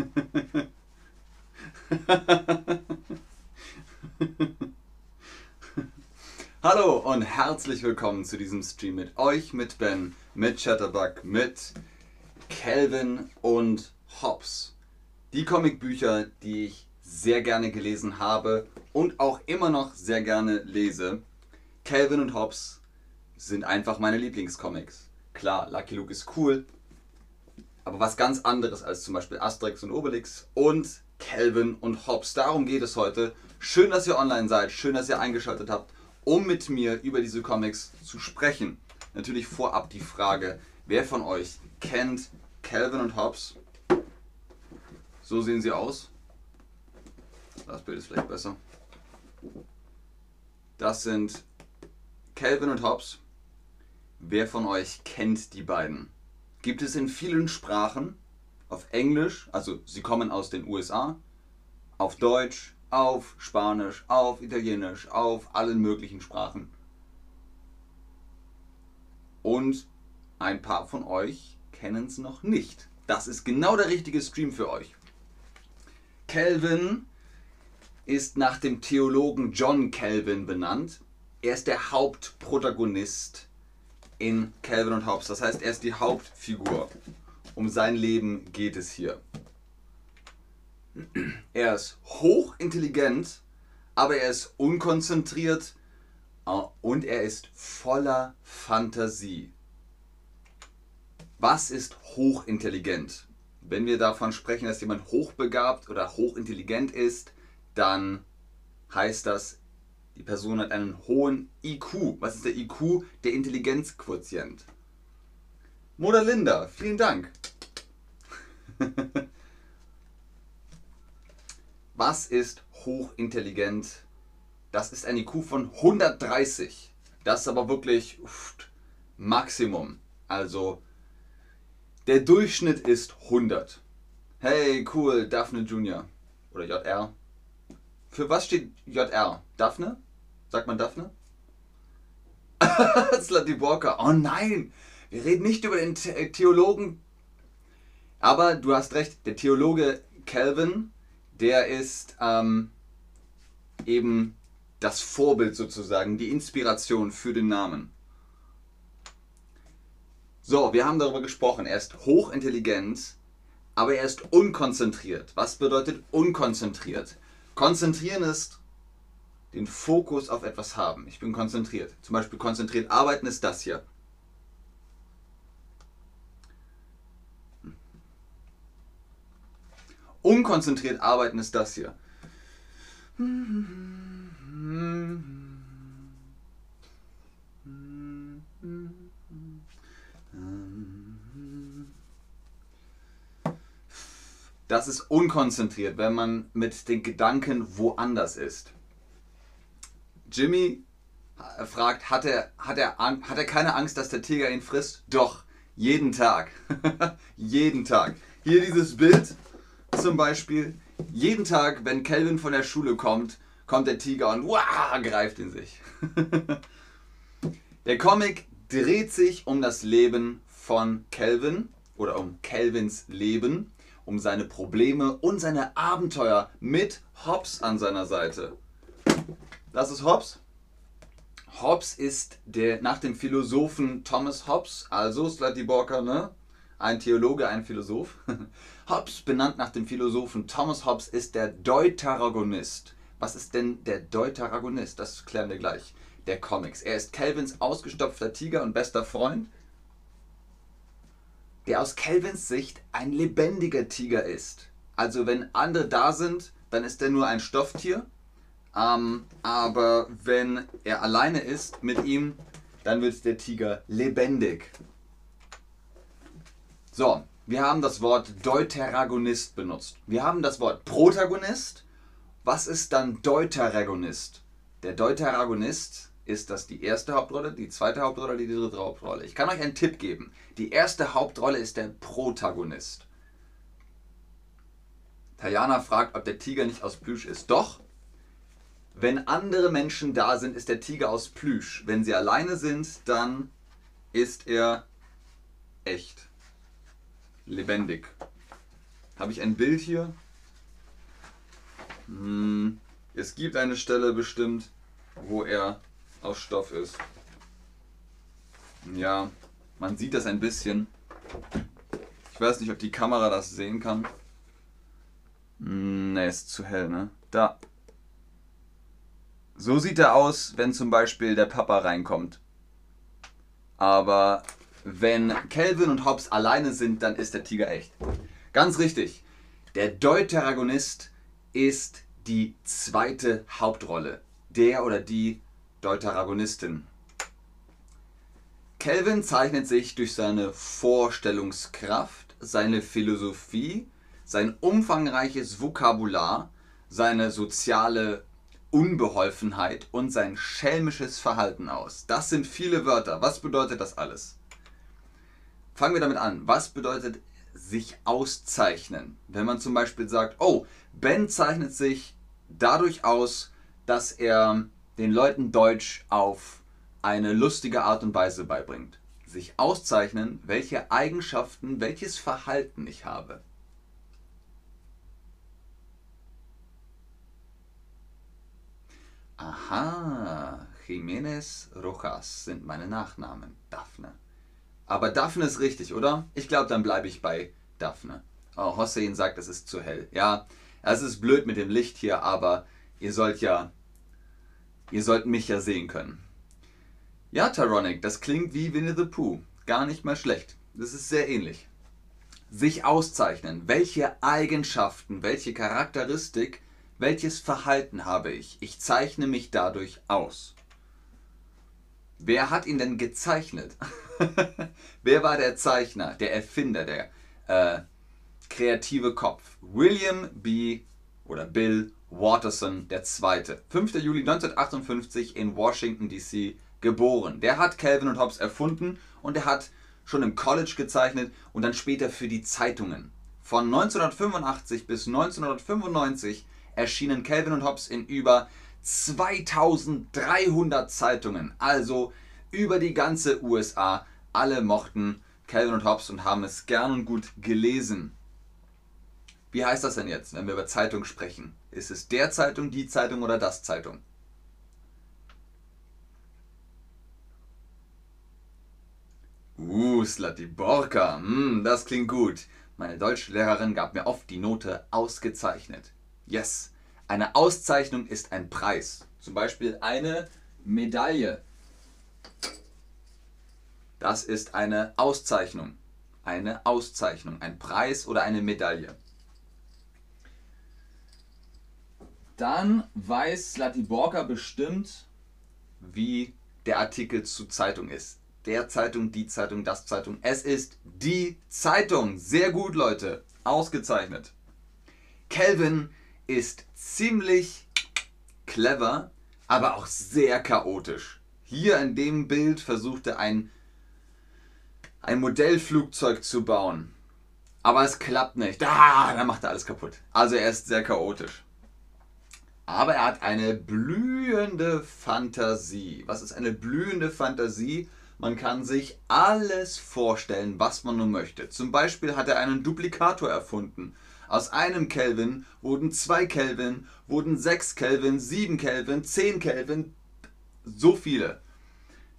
Hallo und herzlich willkommen zu diesem Stream mit euch, mit Ben, mit Chatterbug, mit Calvin und Hobbs. Die Comicbücher, die ich sehr gerne gelesen habe und auch immer noch sehr gerne lese. Calvin und Hobbs sind einfach meine Lieblingscomics. Klar, Lucky Luke ist cool, aber was ganz anderes als zum Beispiel Asterix und Obelix und Calvin und Hobbs. Darum geht es heute. Schön, dass ihr online seid, schön, dass ihr eingeschaltet habt, um mit mir über diese Comics zu sprechen. Natürlich vorab die Frage, wer von euch kennt Calvin und Hobbs? So sehen sie aus. Das Bild ist vielleicht besser. Das sind Calvin und Hobbs. Wer von euch kennt die beiden? Gibt es in vielen Sprachen. Auf Englisch, also sie kommen aus den USA. Auf Deutsch, auf Spanisch, auf Italienisch, auf allen möglichen Sprachen. Und ein paar von euch kennen es noch nicht. Das ist genau der richtige Stream für euch. Calvin ist nach dem Theologen John Calvin benannt. Er ist der Hauptprotagonist in Calvin und Hobbes. Das heißt, er ist die Hauptfigur. Um sein Leben geht es hier. Er ist hochintelligent, aber er ist unkonzentriert äh, und er ist voller Fantasie. Was ist hochintelligent? Wenn wir davon sprechen, dass jemand hochbegabt oder hochintelligent ist, dann heißt das, die Person hat einen hohen IQ. Was ist der IQ? Der Intelligenzquotient. Mutter Linda, vielen Dank. Was ist hochintelligent? Das ist ein IQ von 130. Das ist aber wirklich uff, Maximum. Also der Durchschnitt ist 100. Hey, cool, Daphne Junior. Oder JR. Für was steht JR? Daphne? Sagt man Daphne? Slutty Walker. Oh nein! Wir reden nicht über den The Theologen. Aber du hast recht, der Theologe Calvin, der ist ähm, eben das Vorbild sozusagen, die Inspiration für den Namen. So, wir haben darüber gesprochen. Er ist hochintelligent, aber er ist unkonzentriert. Was bedeutet unkonzentriert? Konzentrieren ist den Fokus auf etwas haben. Ich bin konzentriert. Zum Beispiel konzentriert arbeiten ist das hier. Unkonzentriert arbeiten ist das hier. Das ist unkonzentriert, wenn man mit den Gedanken woanders ist. Jimmy fragt, hat er, hat, er, hat er keine Angst, dass der Tiger ihn frisst? Doch, jeden Tag. jeden Tag. Hier dieses Bild zum Beispiel. Jeden Tag, wenn Calvin von der Schule kommt, kommt der Tiger und wow, greift ihn sich. der Comic dreht sich um das Leben von Calvin oder um Calvins Leben, um seine Probleme und seine Abenteuer mit Hobbs an seiner Seite. Das ist Hobbes. Hobbes ist der, nach dem Philosophen Thomas Hobbes, also Slutty Borker, ne? ein Theologe, ein Philosoph. Hobbes, benannt nach dem Philosophen Thomas Hobbes, ist der Deuteragonist. Was ist denn der Deuteragonist? Das klären wir gleich. Der Comics. Er ist Calvins ausgestopfter Tiger und bester Freund, der aus Calvins Sicht ein lebendiger Tiger ist. Also wenn andere da sind, dann ist er nur ein Stofftier ähm, aber wenn er alleine ist mit ihm, dann wird der Tiger lebendig. So, wir haben das Wort Deuteragonist benutzt. Wir haben das Wort Protagonist. Was ist dann Deuteragonist? Der Deuteragonist ist das die erste Hauptrolle, die zweite Hauptrolle, die dritte Hauptrolle. Ich kann euch einen Tipp geben. Die erste Hauptrolle ist der Protagonist. Tajana fragt, ob der Tiger nicht aus Plüsch ist. Doch, wenn andere Menschen da sind, ist der Tiger aus Plüsch. Wenn sie alleine sind, dann ist er echt. Lebendig. Habe ich ein Bild hier? Hm, es gibt eine Stelle bestimmt, wo er aus Stoff ist. Ja, man sieht das ein bisschen. Ich weiß nicht, ob die Kamera das sehen kann. Ne, ist zu hell, ne? Da. So sieht er aus, wenn zum Beispiel der Papa reinkommt. Aber wenn Calvin und Hobbes alleine sind, dann ist der Tiger echt. Ganz richtig. Der Deuteragonist ist die zweite Hauptrolle. Der oder die Deuteragonistin. Calvin zeichnet sich durch seine Vorstellungskraft, seine Philosophie, sein umfangreiches Vokabular, seine soziale Unbeholfenheit und sein schelmisches Verhalten aus. Das sind viele Wörter. Was bedeutet das alles? Fangen wir damit an. Was bedeutet sich auszeichnen? Wenn man zum Beispiel sagt, oh, Ben zeichnet sich dadurch aus, dass er den Leuten Deutsch auf eine lustige Art und Weise beibringt. Sich auszeichnen, welche Eigenschaften, welches Verhalten ich habe. Aha, Jiménez Rojas sind meine Nachnamen. Daphne. Aber Daphne ist richtig, oder? Ich glaube, dann bleibe ich bei Daphne. Oh, Hossein sagt, es ist zu hell. Ja, es ist blöd mit dem Licht hier, aber ihr sollt ja, ihr sollt mich ja sehen können. Ja, Tyronic, das klingt wie Winnie the Pooh. Gar nicht mal schlecht. Das ist sehr ähnlich. Sich auszeichnen. Welche Eigenschaften, welche Charakteristik welches Verhalten habe ich? Ich zeichne mich dadurch aus. Wer hat ihn denn gezeichnet? Wer war der Zeichner, der Erfinder, der äh, kreative Kopf? William B. oder Bill Watterson II. 5. Juli 1958 in Washington, D.C. geboren. Der hat Calvin und Hobbes erfunden und er hat schon im College gezeichnet und dann später für die Zeitungen. Von 1985 bis 1995 erschienen Calvin und Hobbes in über 2300 Zeitungen, also über die ganze USA. Alle mochten Calvin und Hobbes und haben es gern und gut gelesen. Wie heißt das denn jetzt, wenn wir über Zeitung sprechen? Ist es der Zeitung, die Zeitung oder das Zeitung? Uh, Slatiborka, mm, das klingt gut. Meine Deutschlehrerin gab mir oft die Note ausgezeichnet. Yes, eine Auszeichnung ist ein Preis. Zum Beispiel eine Medaille. Das ist eine Auszeichnung. Eine Auszeichnung, ein Preis oder eine Medaille. Dann weiß Slatiborka bestimmt, wie der Artikel zu Zeitung ist. Der Zeitung, die Zeitung, das Zeitung. Es ist die Zeitung. Sehr gut, Leute. Ausgezeichnet. Kelvin ist ziemlich clever, aber auch sehr chaotisch. Hier in dem Bild versuchte ein, ein Modellflugzeug zu bauen. Aber es klappt nicht. Ah, dann macht er alles kaputt. Also er ist sehr chaotisch. Aber er hat eine blühende Fantasie. Was ist eine blühende Fantasie? Man kann sich alles vorstellen, was man nur möchte. Zum Beispiel hat er einen Duplikator erfunden. Aus einem Kelvin wurden zwei Kelvin, wurden sechs Kelvin, sieben Kelvin, zehn Kelvin, so viele.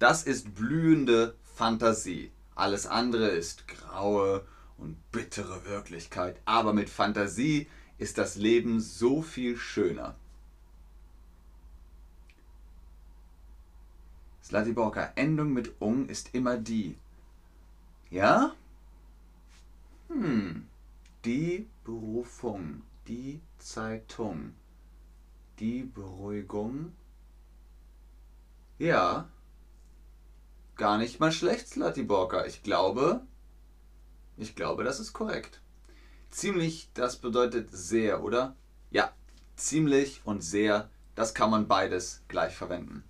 Das ist blühende Fantasie. Alles andere ist graue und bittere Wirklichkeit. Aber mit Fantasie ist das Leben so viel schöner. Slatiborka, Endung mit ung ist immer die. Ja? Hm. Die Berufung, die Zeitung, die Beruhigung. Ja, gar nicht mal schlecht, Slatiborka. Ich glaube, ich glaube, das ist korrekt. Ziemlich, das bedeutet sehr, oder? Ja, ziemlich und sehr, das kann man beides gleich verwenden.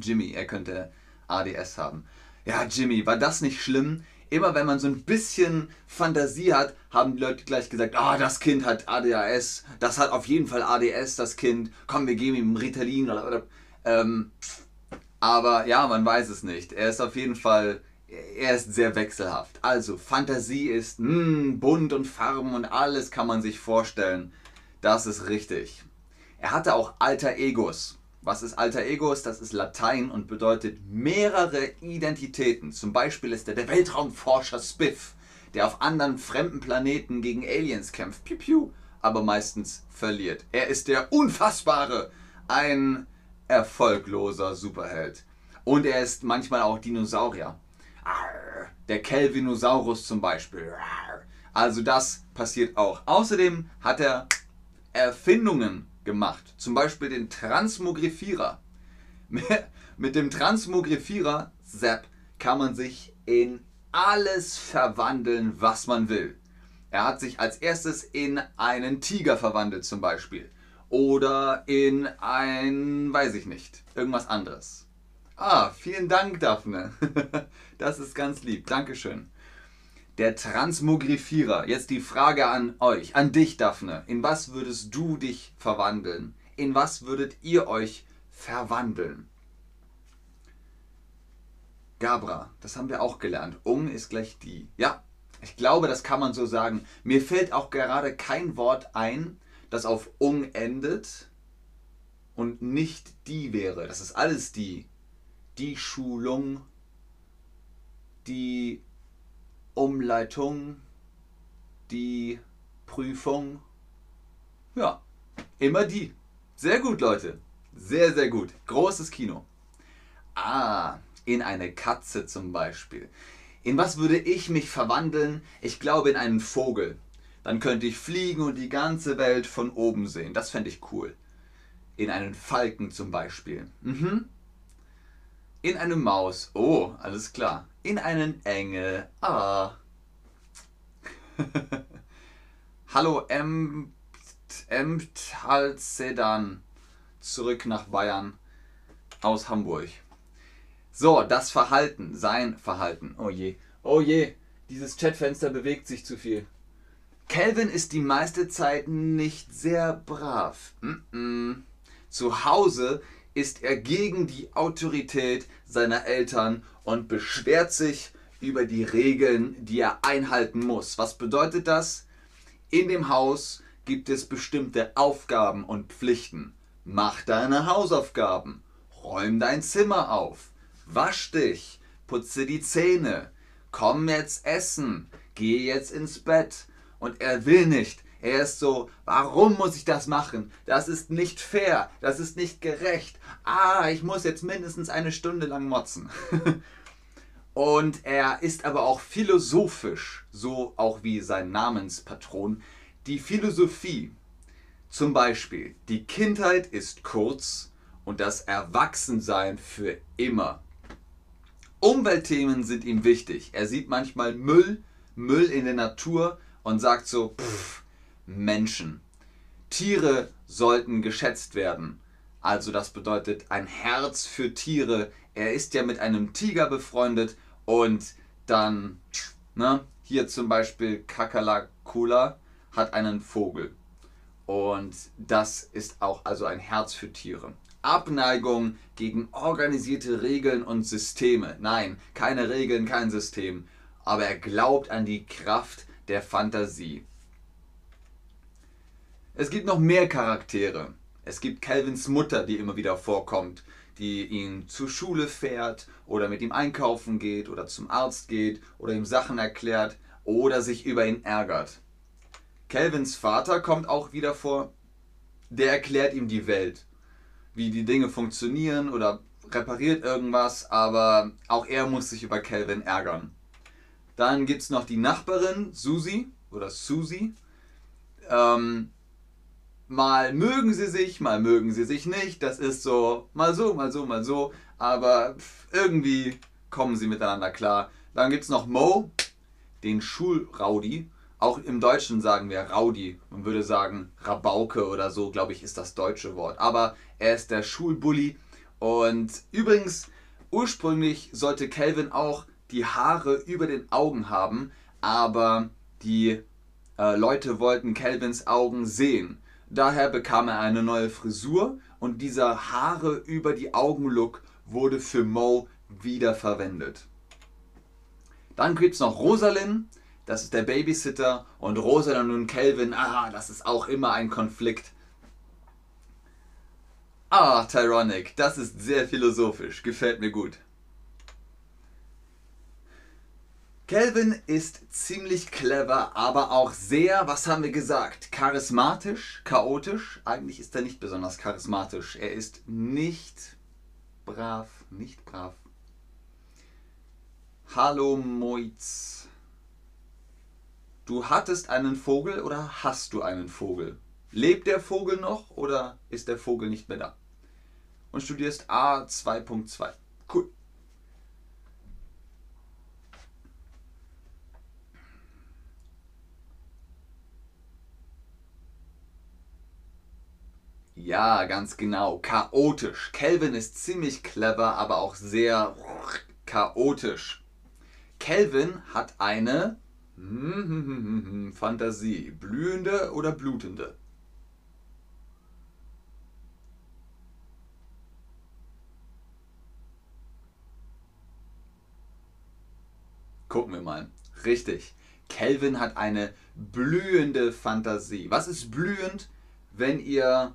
Jimmy, er könnte ADS haben. Ja, Jimmy, war das nicht schlimm? Immer wenn man so ein bisschen Fantasie hat, haben die Leute gleich gesagt, ah, oh, das Kind hat ADHS, das hat auf jeden Fall ADS, das Kind, komm, wir geben ihm Ritalin oder, oder ähm, aber ja, man weiß es nicht. Er ist auf jeden Fall er ist sehr wechselhaft. Also Fantasie ist mh, hm, bunt und Farben und alles kann man sich vorstellen. Das ist richtig. Er hatte auch alter Egos. Was ist alter Egos? Das ist Latein und bedeutet mehrere Identitäten. Zum Beispiel ist er der Weltraumforscher Spiff, der auf anderen fremden Planeten gegen Aliens kämpft. Piu, piu, aber meistens verliert. Er ist der Unfassbare, ein erfolgloser Superheld. Und er ist manchmal auch Dinosaurier. Der Kelvinosaurus zum Beispiel. Also das passiert auch. Außerdem hat er Erfindungen gemacht. Zum Beispiel den Transmogrifierer. Mit dem Transmogrifierer, Zap, kann man sich in alles verwandeln, was man will. Er hat sich als erstes in einen Tiger verwandelt zum Beispiel. Oder in ein, weiß ich nicht, irgendwas anderes. Ah, vielen Dank, Daphne. Das ist ganz lieb. Dankeschön. Der Transmogrifierer. Jetzt die Frage an euch, an dich, Daphne. In was würdest du dich verwandeln? In was würdet ihr euch verwandeln? Gabra, das haben wir auch gelernt. Ung ist gleich die. Ja, ich glaube, das kann man so sagen. Mir fällt auch gerade kein Wort ein, das auf ung endet und nicht die wäre. Das ist alles die. Die Schulung, die Umleitung, die Prüfung. Ja, immer die. Sehr gut, Leute. Sehr, sehr gut. Großes Kino. Ah, in eine Katze zum Beispiel. In was würde ich mich verwandeln? Ich glaube in einen Vogel. Dann könnte ich fliegen und die ganze Welt von oben sehen. Das fände ich cool. In einen Falken zum Beispiel. Mhm. In eine Maus. Oh, alles klar. In einen Engel. Ah. Hallo, Emt, Emtalzedan. Zurück nach Bayern aus Hamburg. So, das Verhalten, sein Verhalten. Oh je, oh je, dieses Chatfenster bewegt sich zu viel. Calvin ist die meiste Zeit nicht sehr brav. Mm -mm. Zu Hause ist er gegen die Autorität seiner Eltern und beschwert sich über die Regeln, die er einhalten muss. Was bedeutet das? In dem Haus gibt es bestimmte Aufgaben und Pflichten. Mach deine Hausaufgaben, räum dein Zimmer auf, wasch dich, putze die Zähne, komm jetzt essen, geh jetzt ins Bett. Und er will nicht, er ist so, warum muss ich das machen? Das ist nicht fair, das ist nicht gerecht. Ah, ich muss jetzt mindestens eine Stunde lang motzen. Und er ist aber auch philosophisch, so auch wie sein Namenspatron. Die Philosophie, zum Beispiel, die Kindheit ist kurz und das Erwachsensein für immer. Umweltthemen sind ihm wichtig. Er sieht manchmal Müll, Müll in der Natur und sagt so, pff, Menschen. Tiere sollten geschätzt werden. Also das bedeutet ein Herz für Tiere. Er ist ja mit einem Tiger befreundet und dann, ne, hier zum Beispiel Kakalakula hat einen Vogel. Und das ist auch also ein Herz für Tiere. Abneigung gegen organisierte Regeln und Systeme. Nein, keine Regeln, kein System. Aber er glaubt an die Kraft der Fantasie. Es gibt noch mehr Charaktere. Es gibt Calvins Mutter, die immer wieder vorkommt, die ihn zur Schule fährt oder mit ihm einkaufen geht oder zum Arzt geht oder ihm Sachen erklärt oder sich über ihn ärgert. Calvins Vater kommt auch wieder vor. Der erklärt ihm die Welt, wie die Dinge funktionieren oder repariert irgendwas, aber auch er muss sich über Calvin ärgern. Dann gibt es noch die Nachbarin, Susie oder Susie. Ähm, mal mögen sie sich, mal mögen sie sich nicht. Das ist so, mal so, mal so, mal so. Aber irgendwie kommen sie miteinander klar. Dann gibt es noch Mo, den Schulraudi. Auch im Deutschen sagen wir Raudi. Man würde sagen Rabauke oder so, glaube ich, ist das deutsche Wort. Aber er ist der Schulbully. Und übrigens, ursprünglich sollte Calvin auch die Haare über den Augen haben, aber die äh, Leute wollten Calvins Augen sehen. Daher bekam er eine neue Frisur und dieser Haare über die Augen-Look wurde für Mo wiederverwendet. Dann gibt es noch Rosalind, das ist der Babysitter. Und Rosalind und Calvin, ah, das ist auch immer ein Konflikt. Ah, Tyronic, das ist sehr philosophisch, gefällt mir gut. Calvin ist ziemlich clever, aber auch sehr, was haben wir gesagt, charismatisch, chaotisch. Eigentlich ist er nicht besonders charismatisch. Er ist nicht brav, nicht brav. Hallo Moitz. Du hattest einen Vogel oder hast du einen Vogel? Lebt der Vogel noch oder ist der Vogel nicht mehr da? Und studierst A2.2. Cool. Ja, ganz genau. Chaotisch. Kelvin ist ziemlich clever, aber auch sehr chaotisch. Kelvin hat eine Fantasie. Blühende oder blutende? Gucken wir mal. Richtig. Kelvin hat eine blühende Fantasie. Was ist blühend, wenn ihr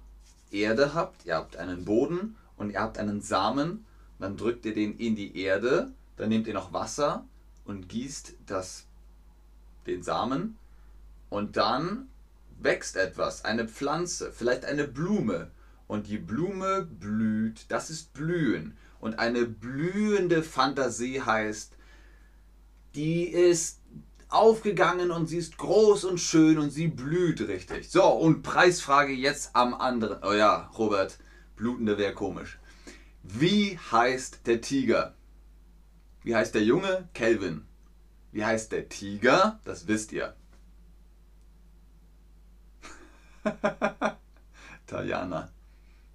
Erde habt, ihr habt einen Boden und ihr habt einen Samen, dann drückt ihr den in die Erde, dann nehmt ihr noch Wasser und gießt das, den Samen und dann wächst etwas, eine Pflanze, vielleicht eine Blume und die Blume blüht, das ist Blühen und eine blühende Fantasie heißt, die ist aufgegangen und sie ist groß und schön und sie blüht richtig. So, und Preisfrage jetzt am anderen. Oh ja, Robert, blutende wäre komisch. Wie heißt der Tiger? Wie heißt der Junge? Kelvin. Wie heißt der Tiger? Das wisst ihr. Tajana.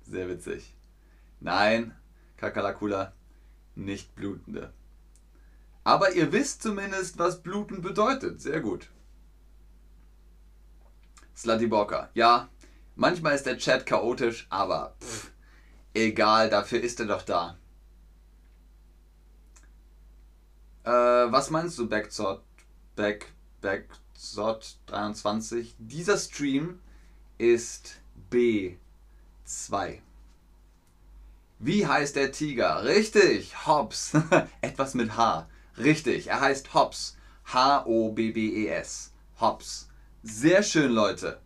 Sehr witzig. Nein, Kakalakula, nicht blutende. Aber ihr wisst zumindest, was bluten bedeutet. Sehr gut. Slatiborka. Ja, manchmal ist der Chat chaotisch, aber pff, egal, dafür ist er doch da. Äh, was meinst du, Backzot? Back, Backzot 23? Dieser Stream ist B2. Wie heißt der Tiger? Richtig, Hobbs. Etwas mit H. Richtig, er heißt Hobbs. H-O-B-B-E-S. Hobbs. Sehr schön, Leute.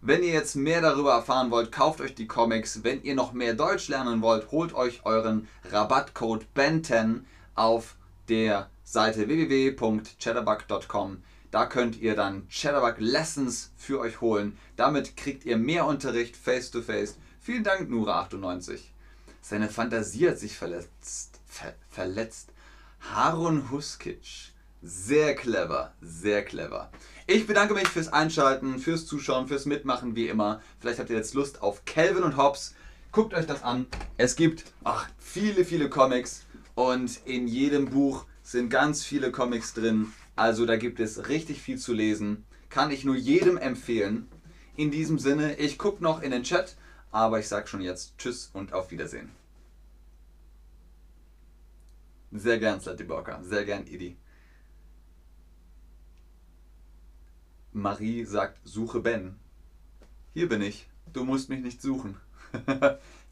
Wenn ihr jetzt mehr darüber erfahren wollt, kauft euch die Comics. Wenn ihr noch mehr Deutsch lernen wollt, holt euch euren Rabattcode BEN10 auf der Seite www.chatterbug.com. Da könnt ihr dann Chatterbug Lessons für euch holen. Damit kriegt ihr mehr Unterricht face to face. Vielen Dank, Nura98. Seine Fantasie hat sich verletzt. Ver verletzt. Harun Huskic. Sehr clever, sehr clever. Ich bedanke mich fürs Einschalten, fürs Zuschauen, fürs Mitmachen, wie immer. Vielleicht habt ihr jetzt Lust auf Calvin und Hobbes. Guckt euch das an. Es gibt ach, viele, viele Comics und in jedem Buch sind ganz viele Comics drin. Also da gibt es richtig viel zu lesen. Kann ich nur jedem empfehlen. In diesem Sinne, ich gucke noch in den Chat, aber ich sage schon jetzt Tschüss und auf Wiedersehen. Sehr gern, Slatiborka. Sehr gern, Idi. Marie sagt, suche Ben. Hier bin ich. Du musst mich nicht suchen.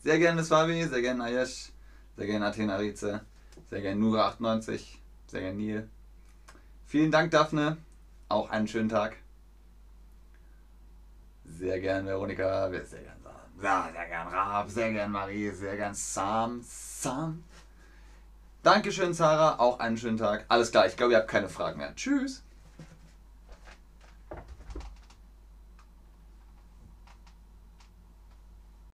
sehr gern, Miss. Sehr gern, Ayesh. Sehr gern, Athena Rize. Sehr gern, Nura98. Sehr gern, Neil. Vielen Dank, Daphne. Auch einen schönen Tag. Sehr gern, Veronika. Sehr gern, sehr gern, Rab. Sehr gern, Marie. Sehr gern, Sam. Sam. Dankeschön, Sarah. Auch einen schönen Tag. Alles klar, ich glaube, ihr habt keine Fragen mehr. Tschüss.